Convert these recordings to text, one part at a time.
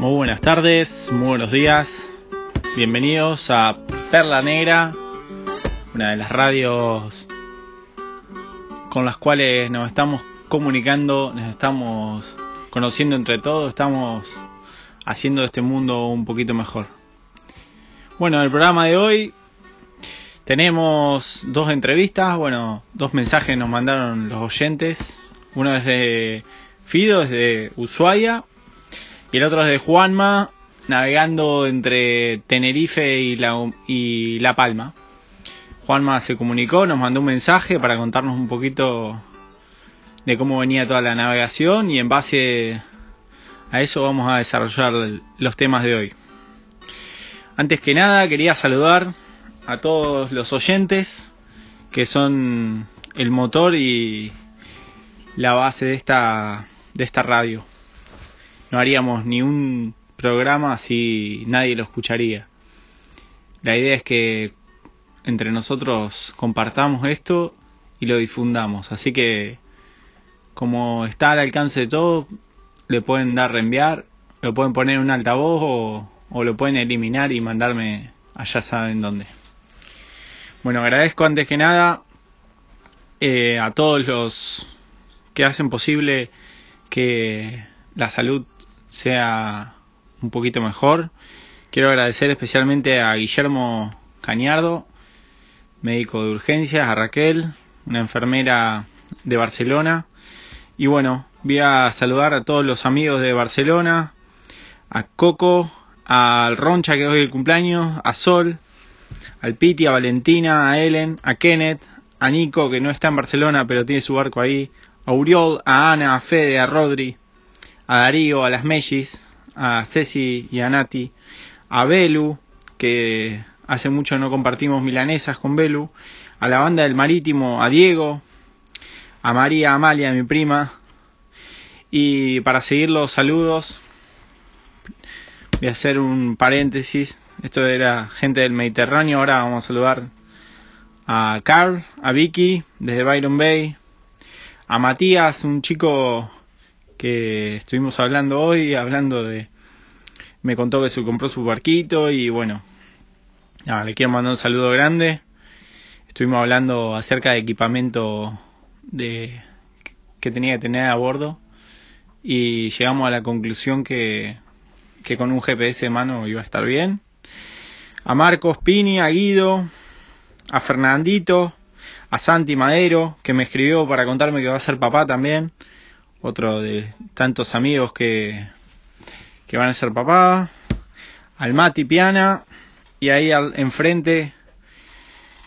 Muy buenas tardes, muy buenos días. Bienvenidos a Perla Negra, una de las radios con las cuales nos estamos comunicando, nos estamos conociendo entre todos, estamos haciendo este mundo un poquito mejor. Bueno, en el programa de hoy tenemos dos entrevistas, bueno, dos mensajes nos mandaron los oyentes. Uno es de Fido, es de Ushuaia, y el otro es de Juanma, navegando entre Tenerife y La, y la Palma. Juanma se comunicó, nos mandó un mensaje para contarnos un poquito de cómo venía toda la navegación y en base a eso vamos a desarrollar los temas de hoy. Antes que nada quería saludar a todos los oyentes que son el motor y la base de esta, de esta radio. No haríamos ni un programa si nadie lo escucharía. La idea es que entre nosotros compartamos esto y lo difundamos. Así que como está al alcance de todo, le pueden dar reenviar, lo pueden poner en un altavoz o, o lo pueden eliminar y mandarme allá saben dónde. Bueno, agradezco antes que nada eh, a todos los que hacen posible que la salud sea un poquito mejor. Quiero agradecer especialmente a Guillermo Cañardo, médico de urgencias, a Raquel, una enfermera de Barcelona. Y bueno, voy a saludar a todos los amigos de Barcelona, a Coco, al Roncha que hoy el cumpleaños, a Sol, al Piti, a Valentina, a Ellen, a Kenneth, a Nico, que no está en Barcelona pero tiene su barco ahí, a Uriol, a Ana, a Fede, a Rodri, a Darío, a las Mellis, a Ceci y a Nati, a Belu, que hace mucho no compartimos milanesas con Belu, a la banda del Marítimo, a Diego, a María Amalia, mi prima, y para seguir los saludos, voy a hacer un paréntesis. Esto era gente del Mediterráneo. Ahora vamos a saludar a Carl, a Vicky desde Byron Bay, a Matías, un chico que estuvimos hablando hoy, hablando de... Me contó que se compró su barquito y bueno, le quiero mandar un saludo grande. Estuvimos hablando acerca de equipamiento de que tenía que tener a bordo y llegamos a la conclusión que, que con un GPS de mano iba a estar bien a Marcos Pini, a Guido, a Fernandito, a Santi Madero, que me escribió para contarme que va a ser papá también, otro de tantos amigos que, que van a ser papá, al Mati Piana, y ahí al, enfrente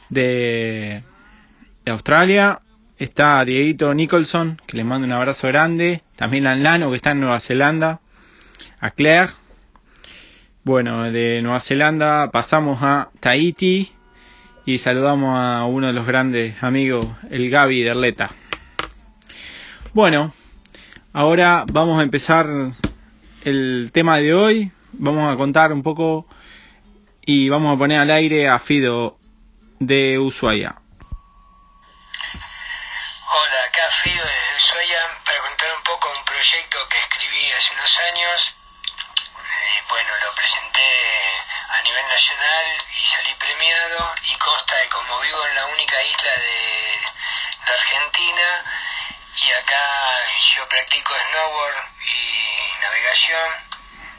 de, de Australia está Dieguito Nicholson, que le mando un abrazo grande, también a Lano, que está en Nueva Zelanda, a Claire, bueno, de Nueva Zelanda pasamos a Tahiti y saludamos a uno de los grandes amigos, el Gaby de Erleta. Bueno, ahora vamos a empezar el tema de hoy. Vamos a contar un poco y vamos a poner al aire a Fido de Ushuaia. Hola, acá Fido de Ushuaia para contar un poco un proyecto que escribí hace unos años bueno, lo presenté a nivel nacional y salí premiado y consta de como vivo en la única isla de Argentina y acá yo practico snowboard y navegación,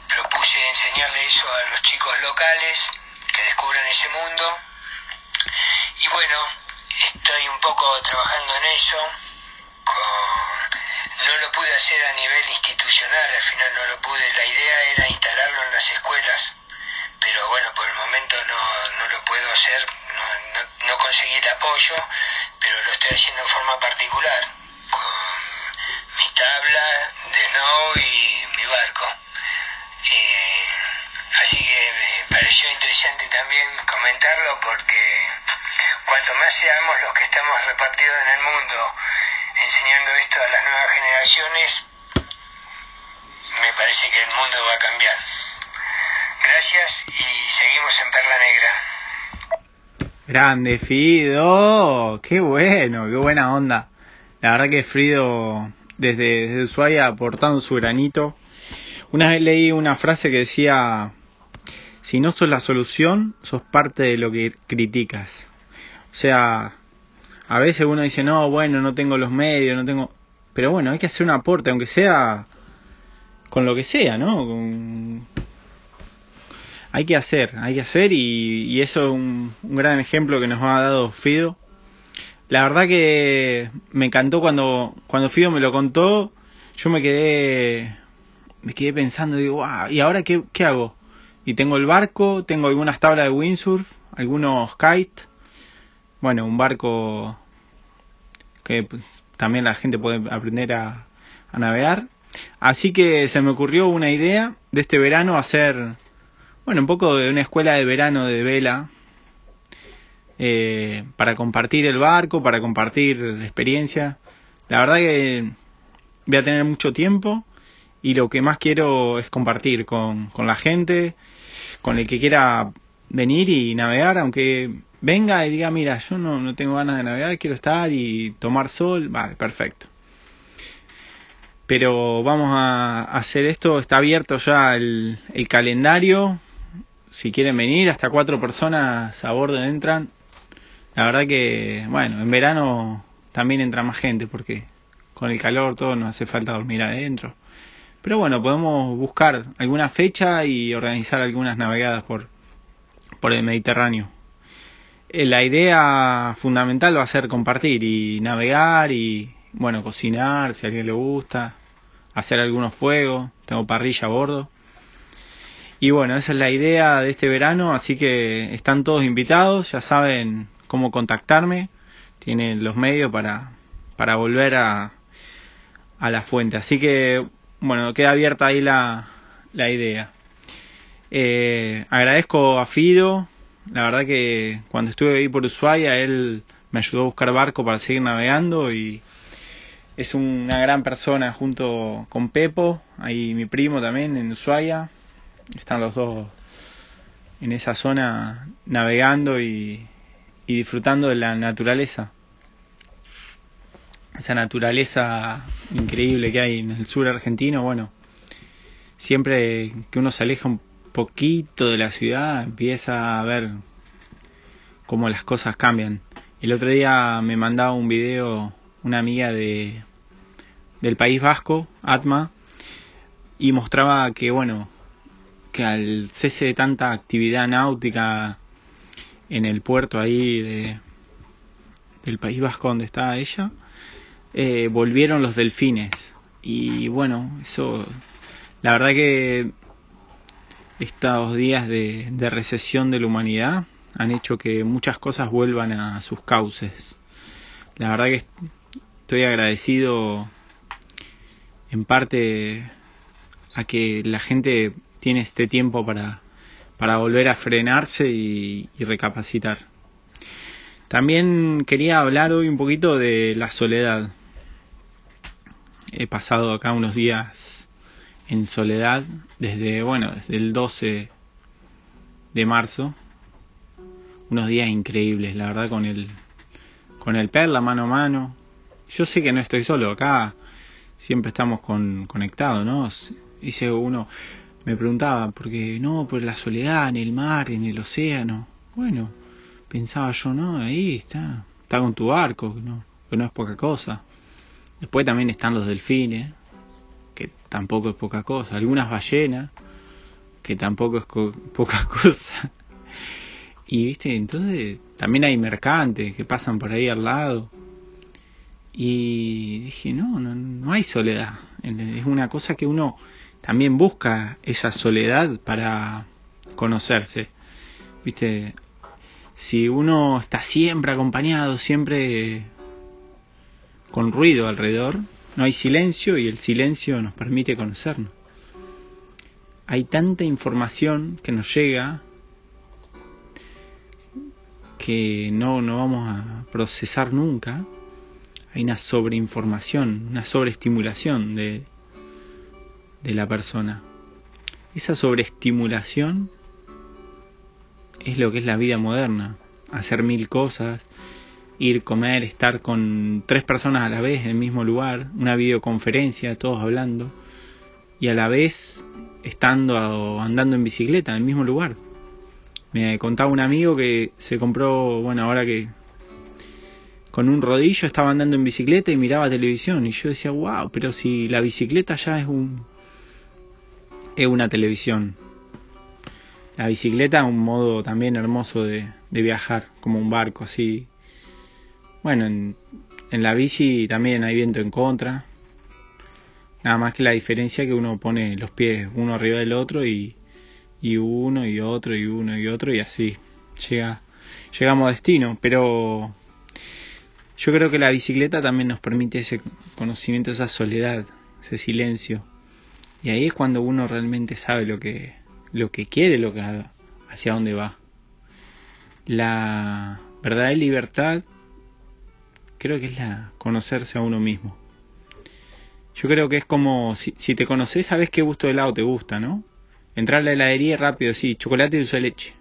propuse enseñarle eso a los chicos locales que descubran ese mundo. Y bueno, estoy un poco trabajando en eso. Con no lo pude hacer a nivel institucional, al final no lo pude. La idea era instalarlo en las escuelas, pero bueno, por el momento no, no lo puedo hacer, no, no, conseguí el apoyo, pero lo estoy haciendo en forma particular, mi tabla de snow y mi barco. Eh, así que me pareció interesante también comentarlo porque cuanto más seamos los que estamos repartidos en el mundo, enseñando esto a las nuevas generaciones, me parece que el mundo va a cambiar. Gracias y seguimos en Perla Negra. Grande Fido, qué bueno, qué buena onda. La verdad que Frido desde, desde Ushuaia aportando su granito. Una vez leí una frase que decía, si no sos la solución, sos parte de lo que criticas. O sea, a veces uno dice, no, bueno, no tengo los medios, no tengo... Pero bueno, hay que hacer un aporte, aunque sea con lo que sea, ¿no? Hay que hacer, hay que hacer y, eso es un, un, gran ejemplo que nos ha dado Fido. La verdad que me encantó cuando, cuando Fido me lo contó, yo me quedé, me quedé pensando, digo, ¿y ahora qué, qué hago? Y tengo el barco, tengo algunas tablas de windsurf, algunos kites, bueno, un barco que pues, también la gente puede aprender a, navegar. Así que se me ocurrió una idea de este verano hacer, bueno, un poco de una escuela de verano de vela eh, para compartir el barco, para compartir la experiencia. La verdad que voy a tener mucho tiempo y lo que más quiero es compartir con, con la gente, con el que quiera venir y navegar, aunque venga y diga, mira, yo no, no tengo ganas de navegar, quiero estar y tomar sol, vale, perfecto. Pero vamos a hacer esto, está abierto ya el, el calendario, si quieren venir, hasta cuatro personas a bordo entran. La verdad que, bueno, en verano también entra más gente porque con el calor todo nos hace falta dormir adentro. Pero bueno, podemos buscar alguna fecha y organizar algunas navegadas por, por el Mediterráneo. Eh, la idea fundamental va a ser compartir y navegar y, bueno, cocinar si a alguien le gusta, hacer algunos fuegos, tengo parrilla a bordo. Y bueno, esa es la idea de este verano, así que están todos invitados, ya saben cómo contactarme, tienen los medios para, para volver a, a la fuente. Así que, bueno, queda abierta ahí la, la idea. Eh, agradezco a Fido, la verdad que cuando estuve ahí por Ushuaia, él me ayudó a buscar barco para seguir navegando y es una gran persona junto con Pepo, ahí mi primo también en Ushuaia. Están los dos en esa zona navegando y, y disfrutando de la naturaleza. Esa naturaleza increíble que hay en el sur argentino, bueno, siempre que uno se aleja un poquito de la ciudad empieza a ver cómo las cosas cambian. El otro día me mandaba un video una amiga de del País Vasco, Atma, y mostraba que bueno, que al cese de tanta actividad náutica en el puerto ahí de, del País Vasco donde estaba ella, eh, volvieron los delfines. Y bueno, eso, la verdad que estos días de, recesión de la humanidad han hecho que muchas cosas vuelvan a sus cauces. La verdad que estoy agradecido en parte a que la gente tiene este tiempo para, para volver a frenarse y, recapacitar. También quería hablar hoy un poquito de la soledad. He pasado acá unos días en soledad desde, bueno, desde el 12 de marzo. Unos días increíbles, la verdad, con el, con el perla mano a mano. Yo sé que no estoy solo acá, siempre estamos con, conectados, ¿no? Dice uno, me preguntaba, porque no, por la soledad en el mar, en el océano. Bueno, pensaba yo, no, ahí está, está con tu barco, ¿no? que no es poca cosa. Después también están los delfines, que tampoco es poca cosa, algunas ballenas, que tampoco es poca cosa. Y viste, entonces también hay mercantes que pasan por ahí al lado. Y dije, no, no, no hay soledad. Es una cosa que uno también busca esa soledad para conocerse. Viste, si uno está siempre acompañado, siempre con ruido alrededor, no hay silencio y el silencio nos permite conocernos. Hay tanta información que nos llega que no, no vamos a procesar nunca. Hay una sobreinformación, una sobreestimulación de, de la persona. Esa sobreestimulación es lo que es la vida moderna. Hacer mil cosas, ir, comer, estar con tres personas a la vez en el mismo lugar, una videoconferencia, todos hablando. y a la vez estando andando en bicicleta en el mismo lugar. Me contaba un amigo que se compró, bueno, ahora que con un rodillo estaba andando en bicicleta y miraba televisión y yo decía, wow, pero si la bicicleta ya es un es una televisión. La bicicleta es un modo también hermoso de, de viajar, como un barco así. Bueno, en, en la bici también hay viento en contra, Nada más que la diferencia que uno pone los pies uno arriba del otro y, y uno y otro y uno y otro y así llega llegamos a destino. Pero yo creo que la bicicleta también nos permite ese conocimiento, esa soledad, ese silencio. Y ahí es cuando uno realmente sabe lo que, lo que quiere, lo que hacia dónde va. La verdadera libertad creo que es la conocerse a uno mismo. Yo creo que es como, si, te conoces, sabes qué gusto de helado te gusta, ¿no? Entrar a la heladería rápido, sí, chocolate y dulce de leche.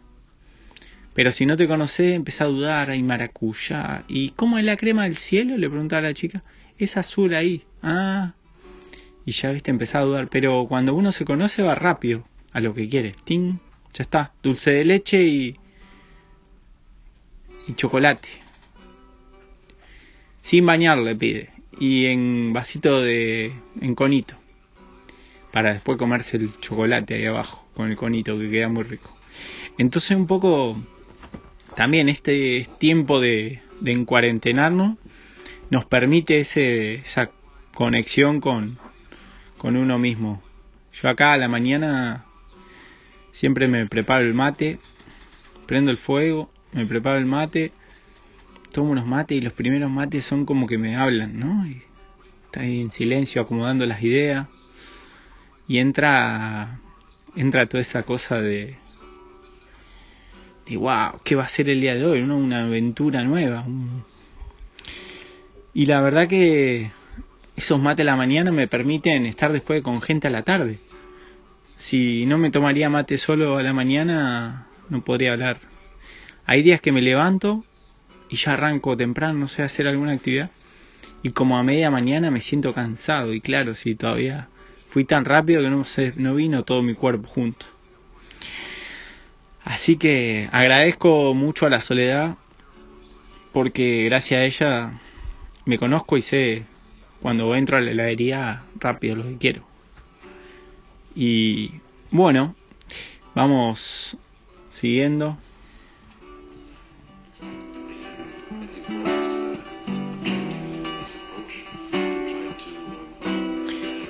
Pero si no te conoces, empezás a dudar, hay maracuyá. ¿Y cómo es la crema del cielo? Le preguntaba a la chica. Es azul ahí. Ah. Y ya viste, empezás a dudar. Pero cuando uno se conoce, va rápido a lo que quiere. ¡Ting! Ya está. Dulce de leche y. y chocolate. Sin bañar, le pide y en vasito de en conito para después comerse el chocolate ahí abajo con el conito que queda muy rico entonces un poco también este tiempo de, de encuarentenarnos nos permite ese, esa conexión con, con uno mismo yo acá a la mañana siempre me preparo el mate prendo el fuego me preparo el mate tomo unos mates y los primeros mates son como que me hablan, ¿no? Y está ahí en silencio acomodando las ideas y entra entra toda esa cosa de de wow, ¿qué va a ser el día de hoy? Una aventura nueva. Y la verdad que esos mates a la mañana me permiten estar después con gente a la tarde. Si no me tomaría mate solo a la mañana, no podría hablar. Hay días que me levanto y ya arranco temprano, no sé, hacer alguna actividad. Y como a media mañana me siento cansado y claro, si todavía fui tan rápido que no, sé, no vino todo mi cuerpo junto. Así que agradezco mucho a la soledad porque gracias a ella me conozco y sé cuando entro a la heladería rápido lo que quiero. Y bueno, vamos siguiendo.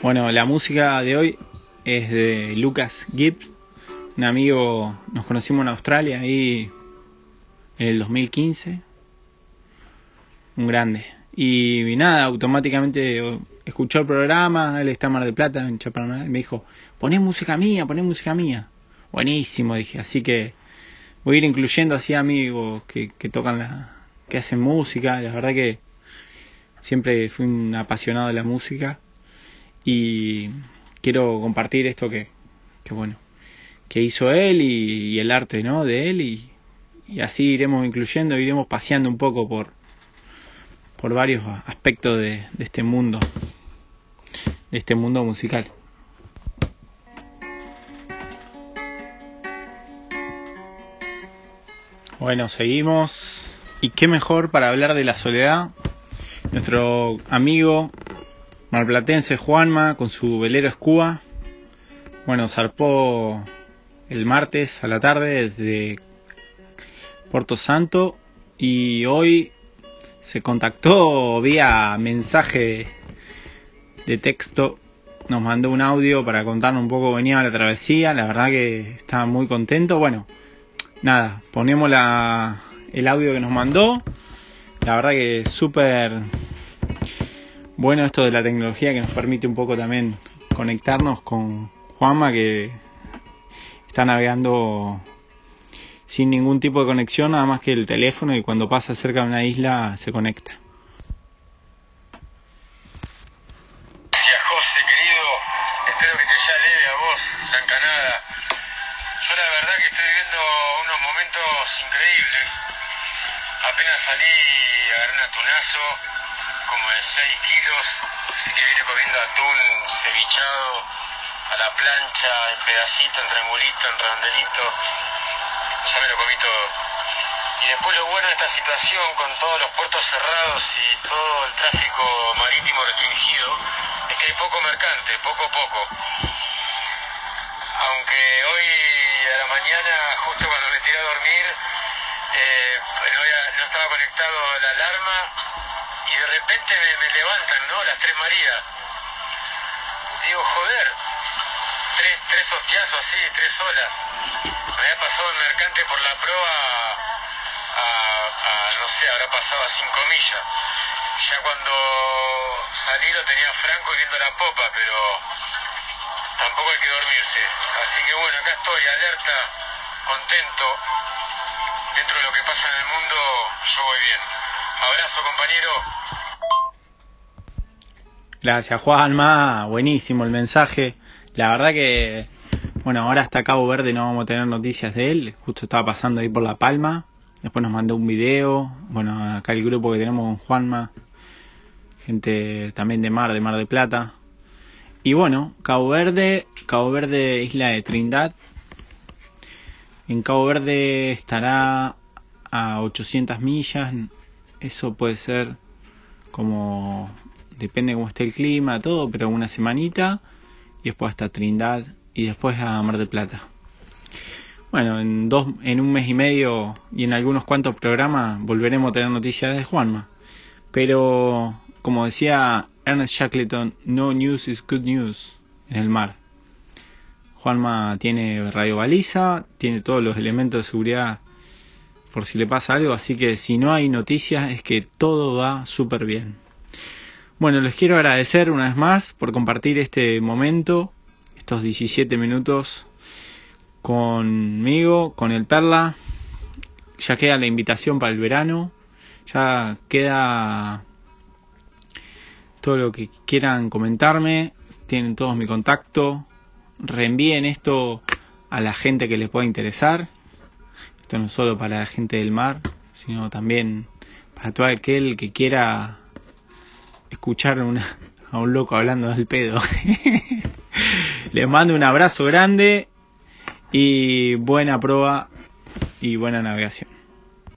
Bueno, la música de hoy es de Lucas Gibbs, un amigo, nos conocimos en Australia ahí en el 2015, un grande. Y, nada, automáticamente escuchó el programa, él está en Mar Plata, en Chaparral, y me dijo, poné música mía, poné música mía. Buenísimo, dije, así que voy a ir incluyendo así amigos que, que tocan la, que hacen música, la verdad que siempre fui un apasionado de la música y quiero compartir esto que, que bueno, que hizo él y, el arte, ¿no? De él y, y, así iremos incluyendo, iremos paseando un poco por, por varios aspectos de, este mundo, de este mundo musical. Bueno, seguimos. Y qué mejor para hablar de la soledad. Nuestro amigo marplatense Juanma con su velero Escuba. Bueno, zarpó el martes a la tarde desde Puerto Santo y hoy se contactó vía mensaje de texto. Nos mandó un audio para contarnos un poco venía la travesía. La verdad que estaba muy contento. Bueno, nada, ponemos la, el audio que nos mandó. La verdad que súper bueno esto de la tecnología que nos permite un poco también conectarnos con Juanma que está navegando sin ningún tipo de conexión, nada más que el teléfono y cuando pasa cerca de una isla se conecta. Gracias José querido, espero que te sea leve a vos la encanada. Yo la verdad que estoy viviendo unos momentos increíbles. Apenas salí a agarrar un atunazo como de 6 kilos, así que viene comiendo atún cevichado a la plancha, en pedacito, en triangulito, en redondelito. Ya me lo comí todo. Y después lo bueno de esta situación, con todos los puertos cerrados y todo el tráfico marítimo restringido, es que hay poco mercante, poco a poco. Aunque hoy a la mañana, justo cuando me tiré a dormir, eh, no, estaba conectado la alarma y de repente me, me levantan, ¿no? Las tres Marías. Digo, joder, tres, tres hostiazos así, tres olas. Me había pasado el mercante por la proa a, no sé, habrá pasado a cinco millas. Ya cuando salí lo tenía franco y viendo la popa, pero tampoco hay que dormirse. Así que bueno, acá estoy alerta, contento. Dentro de lo que pasa en el mundo, yo voy bien. Abrazo, compañero. Gracias, Juanma. Buenísimo el mensaje. La verdad que, bueno, ahora hasta Cabo Verde no vamos a tener noticias de él. Justo estaba pasando ahí por La Palma. Después nos mandó un video. Bueno, acá el grupo que tenemos con Juanma. Gente también de Mar, de Mar de Plata. Y bueno, Cabo Verde, Cabo Verde, isla de Trindad. En Cabo Verde estará a 800 millas. Eso puede ser como, depende cómo esté el clima, todo, pero una semanita y después hasta Trindad y después a Mar del Plata. Bueno, en, dos, en un mes y medio y en algunos cuantos programas volveremos a tener noticias de Juanma. Pero, como decía Ernest Shackleton, no news is good news en el mar. Juanma tiene radio baliza, tiene todos los elementos de seguridad por si le pasa algo, así que si no hay noticias es que todo va súper bien. Bueno, les quiero agradecer una vez más por compartir este momento, estos 17 minutos conmigo, con el Perla. Ya queda la invitación para el verano, ya queda todo lo que quieran comentarme, tienen todos mi contacto, reenvíen esto a la gente que les pueda interesar. Esto no solo para la gente del mar, sino también para todo aquel que quiera escuchar a un loco hablando del pedo. Les mando un abrazo grande y buena prueba y buena navegación.